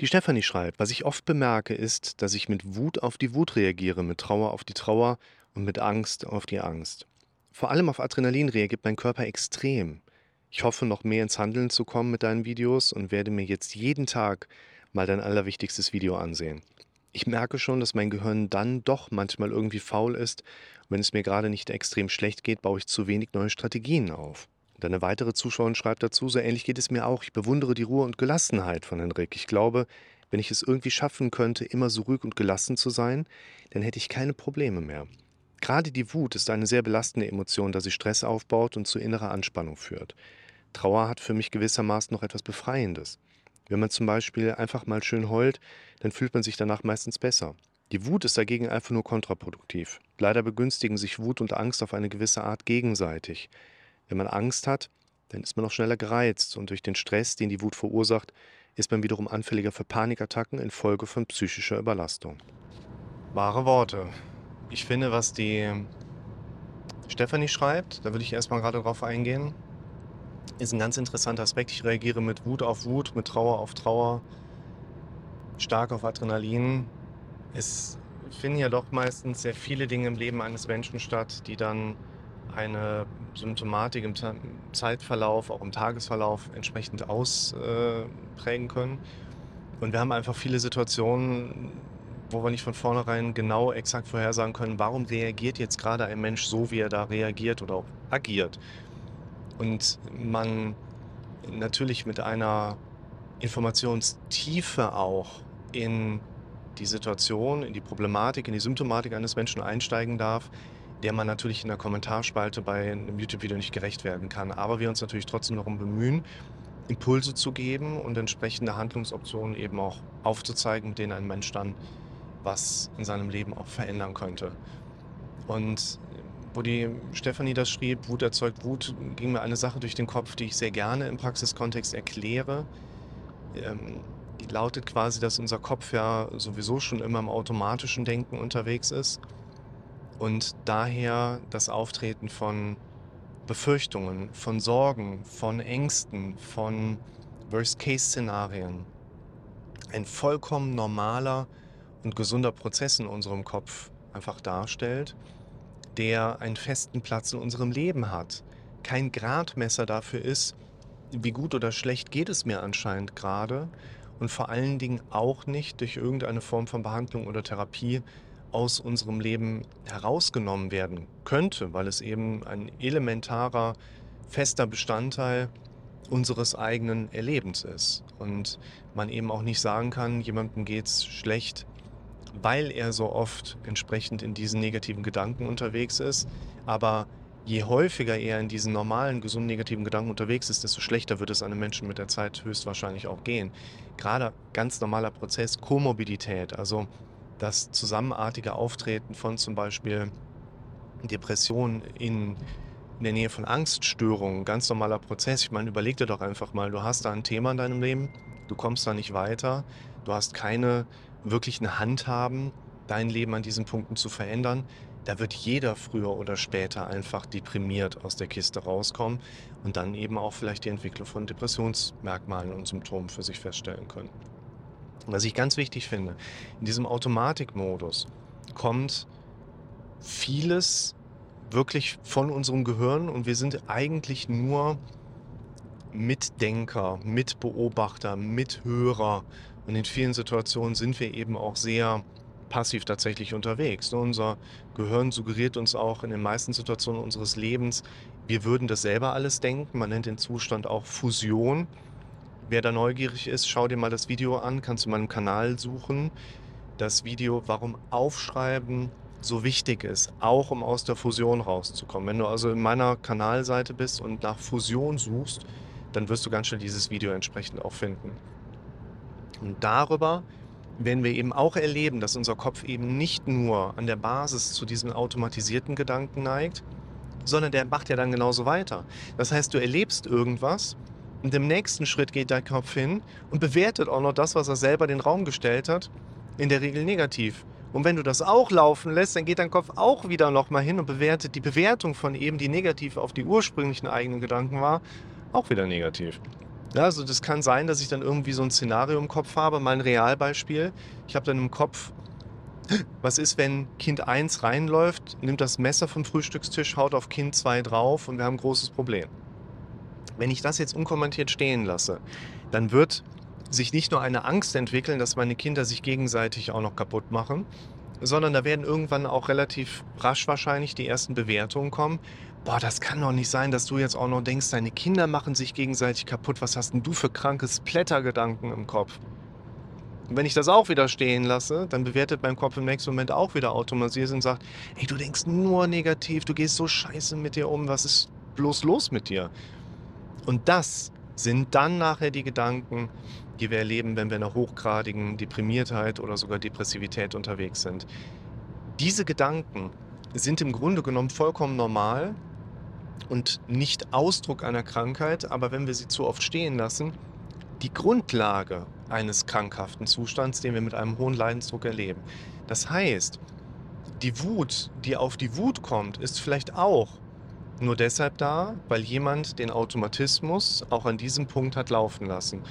Die Stefanie schreibt, was ich oft bemerke, ist, dass ich mit Wut auf die Wut reagiere, mit Trauer auf die Trauer und mit Angst auf die Angst. Vor allem auf Adrenalin reagiert mein Körper extrem. Ich hoffe, noch mehr ins Handeln zu kommen mit deinen Videos und werde mir jetzt jeden Tag mal dein allerwichtigstes Video ansehen. Ich merke schon, dass mein Gehirn dann doch manchmal irgendwie faul ist. Wenn es mir gerade nicht extrem schlecht geht, baue ich zu wenig neue Strategien auf. Und eine weitere Zuschauerin schreibt dazu, so ähnlich geht es mir auch. Ich bewundere die Ruhe und Gelassenheit von Henrik. Ich glaube, wenn ich es irgendwie schaffen könnte, immer so ruhig und gelassen zu sein, dann hätte ich keine Probleme mehr. Gerade die Wut ist eine sehr belastende Emotion, da sie Stress aufbaut und zu innerer Anspannung führt. Trauer hat für mich gewissermaßen noch etwas Befreiendes. Wenn man zum Beispiel einfach mal schön heult, dann fühlt man sich danach meistens besser. Die Wut ist dagegen einfach nur kontraproduktiv. Leider begünstigen sich Wut und Angst auf eine gewisse Art gegenseitig. Wenn man Angst hat, dann ist man auch schneller gereizt und durch den Stress, den die Wut verursacht, ist man wiederum anfälliger für Panikattacken infolge von psychischer Überlastung. Wahre Worte. Ich finde, was die Stefanie schreibt, da würde ich erstmal gerade drauf eingehen, ist ein ganz interessanter Aspekt. Ich reagiere mit Wut auf Wut, mit Trauer auf Trauer, stark auf Adrenalin. Es finden ja doch meistens sehr viele Dinge im Leben eines Menschen statt, die dann eine Symptomatik im Zeitverlauf, auch im Tagesverlauf entsprechend ausprägen können. Und wir haben einfach viele Situationen, wo wir nicht von vornherein genau exakt vorhersagen können, warum reagiert jetzt gerade ein Mensch so, wie er da reagiert oder auch agiert. Und man natürlich mit einer Informationstiefe auch in die Situation, in die Problematik, in die Symptomatik eines Menschen einsteigen darf, der man natürlich in der Kommentarspalte bei einem YouTube-Video nicht gerecht werden kann. Aber wir uns natürlich trotzdem darum bemühen, Impulse zu geben und entsprechende Handlungsoptionen eben auch aufzuzeigen, mit denen ein Mensch dann was in seinem Leben auch verändern könnte. Und wo die Stefanie das schrieb, Wut erzeugt Wut, ging mir eine Sache durch den Kopf, die ich sehr gerne im Praxiskontext erkläre. Ähm, die lautet quasi, dass unser Kopf ja sowieso schon immer im automatischen Denken unterwegs ist und daher das Auftreten von Befürchtungen, von Sorgen, von Ängsten, von Worst-Case-Szenarien. Ein vollkommen normaler und gesunder Prozess in unserem Kopf einfach darstellt der einen festen Platz in unserem Leben hat, kein Gradmesser dafür ist, wie gut oder schlecht geht es mir anscheinend gerade. Und vor allen Dingen auch nicht durch irgendeine Form von Behandlung oder Therapie aus unserem Leben herausgenommen werden könnte, weil es eben ein elementarer, fester Bestandteil unseres eigenen Erlebens ist. Und man eben auch nicht sagen kann, jemandem geht es schlecht, weil er so oft entsprechend in diesen negativen Gedanken unterwegs ist. Aber je häufiger er in diesen normalen, gesunden, negativen Gedanken unterwegs ist, desto schlechter wird es einem Menschen mit der Zeit höchstwahrscheinlich auch gehen. Gerade ganz normaler Prozess, Komorbidität, also das zusammenartige Auftreten von zum Beispiel Depressionen in, in der Nähe von Angststörungen, ganz normaler Prozess. Ich meine, überleg dir doch einfach mal, du hast da ein Thema in deinem Leben, du kommst da nicht weiter, du hast keine wirklich eine Hand haben, dein Leben an diesen Punkten zu verändern, da wird jeder früher oder später einfach deprimiert aus der Kiste rauskommen und dann eben auch vielleicht die Entwicklung von Depressionsmerkmalen und Symptomen für sich feststellen können. Was ich ganz wichtig finde, in diesem Automatikmodus kommt vieles wirklich von unserem Gehirn und wir sind eigentlich nur Mitdenker, Mitbeobachter, Mithörer und in vielen Situationen sind wir eben auch sehr passiv tatsächlich unterwegs. Ne? Unser Gehirn suggeriert uns auch in den meisten Situationen unseres Lebens, wir würden das selber alles denken. Man nennt den Zustand auch Fusion. Wer da neugierig ist, schau dir mal das Video an, kannst du meinem Kanal suchen. Das Video, warum Aufschreiben so wichtig ist, auch um aus der Fusion rauszukommen. Wenn du also in meiner Kanalseite bist und nach Fusion suchst, dann wirst du ganz schnell dieses Video entsprechend auch finden. Und darüber werden wir eben auch erleben, dass unser Kopf eben nicht nur an der Basis zu diesem automatisierten Gedanken neigt, sondern der macht ja dann genauso weiter. Das heißt, du erlebst irgendwas und im nächsten Schritt geht dein Kopf hin und bewertet auch noch das, was er selber den Raum gestellt hat, in der Regel negativ. Und wenn du das auch laufen lässt, dann geht dein Kopf auch wieder nochmal hin und bewertet die Bewertung von eben, die negativ auf die ursprünglichen eigenen Gedanken war, auch wieder negativ. Ja, also das kann sein, dass ich dann irgendwie so 'n Szenario im Kopf habe. Mal 'n Realbeispiel. Ich habe dann im Kopf: Was ist, wenn Kind 1 reinläuft, nimmt das Messer vom Frühstückstisch, haut auf Kind 2 drauf und wir haben 'n großes Problem. Wenn ich das jetzt unkommentiert stehen lasse, dann wird sich nicht nur eine Angst entwickeln, dass meine Kinder sich gegenseitig auch noch kaputt machen, sondern da werden irgendwann auch relativ rasch wahrscheinlich die ersten Bewertungen kommen: „Boah, das kann doch nicht sein, dass du jetzt auch noch denkst, deine Kinder machen sich gegenseitig kaputt. Was hast 'n du für kranke Splatter-Gedanken im Kopf?“ Und wenn ich das auch wieder stehen lasse, dann bewertet mein Kopf im nächsten Moment auch wieder automatisiert und sagt: „Ey, du denkst nur negativ, du gehst so scheiße mit dir um. Was ist bloß los mit dir?“ Und das sind dann nachher die Gedanken, die wir erleben, wenn wir in 'ner hochgradigen Deprimiertheit oder sogar Depressivität unterwegs sind. Diese Gedanken sind im Grunde genommen vollkommen normal und nicht Ausdruck einer Krankheit, aber wenn wir sie zu oft stehen lassen, die Grundlage eines krankhaften Zustands, den wir mit einem hohen Leidensdruck erleben. Das heißt, die Wut, die auf die Wut kommt, ist vielleicht auch nur deshalb da, weil jemand den Automatismus auch an diesem Punkt hat laufen lassen.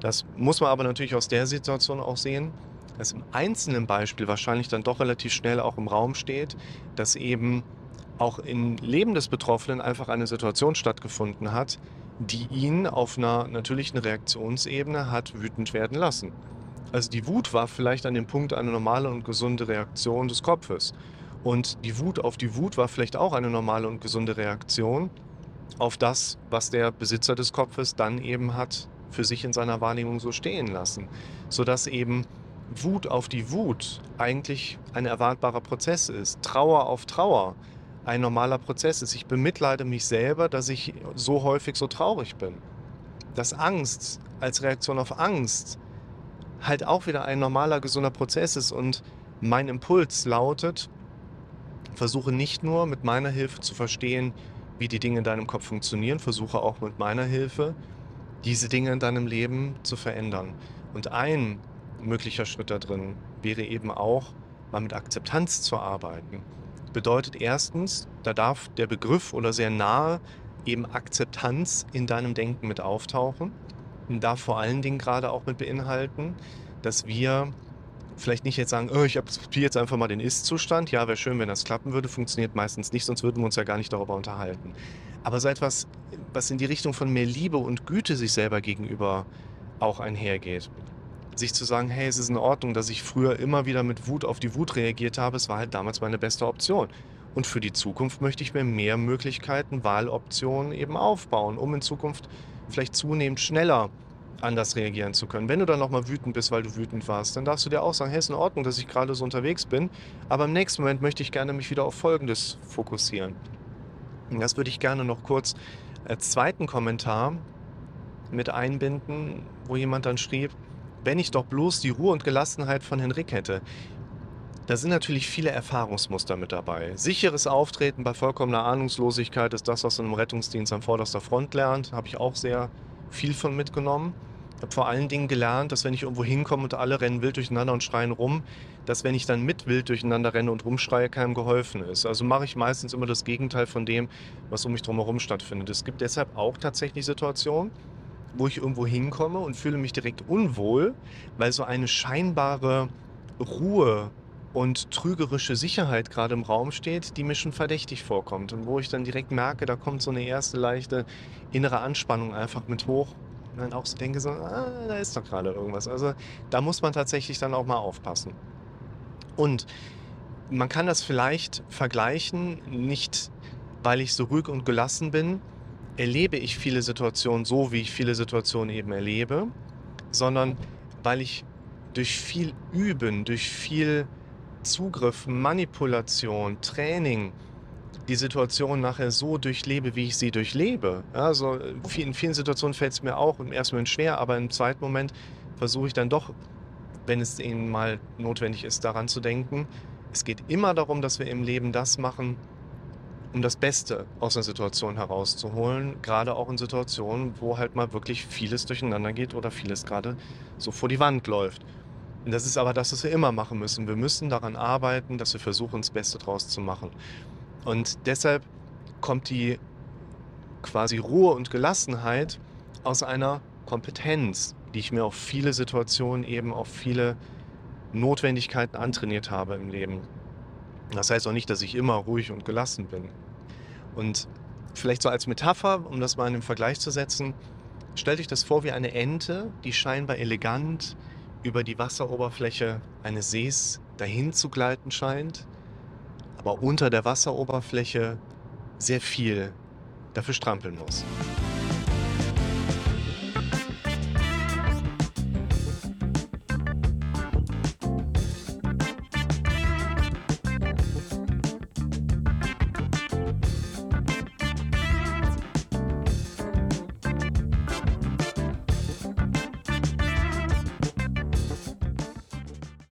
Das muss man aber natürlich aus der Situation auch sehen, dass im einzelnen Beispiel wahrscheinlich dann doch relativ schnell auch im Raum steht, dass eben auch im Leben des Betroffenen einfach eine Situation stattgefunden hat, die ihn auf 'ner natürlichen Reaktionsebene hat wütend werden lassen. Also, die Wut war vielleicht an dem Punkt eine normale und gesunde Reaktion des Kopfes. Und die Wut auf die Wut war vielleicht auch eine normale und gesunde Reaktion auf das, was der Besitzer des Kopfes dann eben hat für sich in seiner Wahrnehmung so stehen lassen, sodass eben Wut auf die Wut eigentlich ein erwartbarer Prozess ist. Trauer auf Trauer ein normaler Prozess ist. Ich bemitleide mich selber, dass ich so häufig so traurig bin. Dass Angst als Reaktion auf Angst halt auch wieder ein normaler, gesunder Prozess ist und mein Impuls lautet: Versuche nicht nur mit meiner Hilfe zu verstehen, wie die Dinge in deinem Kopf funktionieren, versuche auch mit meiner Hilfe, diese Dinge in deinem Leben zu verändern. Und ein möglicher Schritt da drin wäre eben auch, mal mit Akzeptanz zu arbeiten. Bedeutet 1., da darf der Begriff oder sehr nahe eben Akzeptanz in deinem Denken mit auftauchen und darf vor allen Dingen grade auch mit beinhalten, dass wir vielleicht nicht jetzt sagen: „Oh, ich akzeptiere jetzt einfach mal den Ist-Zustand.“ Ja, wäre schön, wenn das klappen würde, funktioniert meistens nicht, sonst würden wir uns ja gar nicht darüber unterhalten. Aber so etwas, was in die Richtung von mehr Liebe und Güte sich selber gegenüber auch einhergeht. Sich zu sagen: „Hey, es ist in Ordnung, dass ich früher immer wieder mit Wut auf die Wut reagiert habe. Es war halt damals meine beste Option. Und für die Zukunft möchte ich mir mehr Möglichkeiten, Wahloptionen eben aufbauen, um in Zukunft vielleicht zunehmend schneller anders reagieren zu können.“ Wenn du dann noch mal wütend bist, weil du wütend warst, dann darfst du dir auch sagen: „Hey, ist in Ordnung, dass ich grade so unterwegs bin, aber im nächsten Moment möchte ich gerne mich wieder auf Folgendes fokussieren.“ Und das würde ich gerne noch kurz als 2. Kommentar mit einbinden, wo jemand dann schrieb: „Wenn ich doch bloß die Ruhe und Gelassenheit von Herrn Rick hätte.“ Da sind natürlich viele Erfahrungsmuster mit dabei. Sicheres Auftreten bei vollkommener Ahnungslosigkeit ist das, was man im Rettungsdienst an vorderster Front lernt. Habe ich auch sehr viel von mitgenommen. Habe vor allen Dingen gelernt, dass wenn ich irgendwo hinkomme und alle rennen wild durcheinander und schreien rum, dass wenn ich dann mit wild durcheinander renne und rumschreie, keinem geholfen ist. Also mache ich meistens immer das Gegenteil von dem, was um mich drum herum stattfindet. Es gibt deshalb auch tatsächlich Situationen, wo ich irgendwo hinkomme und fühle mich direkt unwohl, weil so eine scheinbare Ruhe und trügerische Sicherheit grade im Raum steht, die mir schon verdächtig vorkommt und wo ich dann direkt merke, da kommt so 'ne erste leichte innere Anspannung einfach mit hoch und dann auch so denke so: „Ah, da ist doch grade irgendwas.“ Also, da muss man tatsächlich dann auch mal aufpassen. Und man kann das vielleicht vergleichen, nicht weil ich so ruhig und gelassen bin, erlebe ich viele Situationen so, wie ich viele Situationen eben erlebe, sondern weil ich durch viel Üben, durch viel Zugriff, Manipulation, Training die Situation nachher so durchlebe, wie ich sie durchlebe. Also, in vielen Situationen fällt's mir auch im 1. Moment schwer, aber im 2. Moment versuche ich dann doch, wenn es eben mal notwendig ist, daran zu denken, es geht immer darum, dass wir im Leben das machen, um das Beste aus 'ner Situation herauszuholen, grade auch in Situationen, wo halt mal wirklich vieles durcheinander geht oder vieles grade so vor die Wand läuft. Das ist aber das, was wir immer machen müssen. Wir müssen daran arbeiten, dass wir versuchen, das Beste draus zu machen. Und deshalb kommt die quasi Ruhe und Gelassenheit aus einer Kompetenz, die ich mir auf viele Situationen eben auf viele Notwendigkeiten antrainiert habe im Leben. Das heißt auch nicht, dass ich immer ruhig und gelassen bin. Und vielleicht so als Metapher, um das mal in den Vergleich zu setzen, stellt euch das vor wie eine Ente, die scheinbar elegant über die Wasseroberfläche eines Sees dahin zu gleiten scheint, aber unter der Wasseroberfläche sehr viel dafür strampeln muss.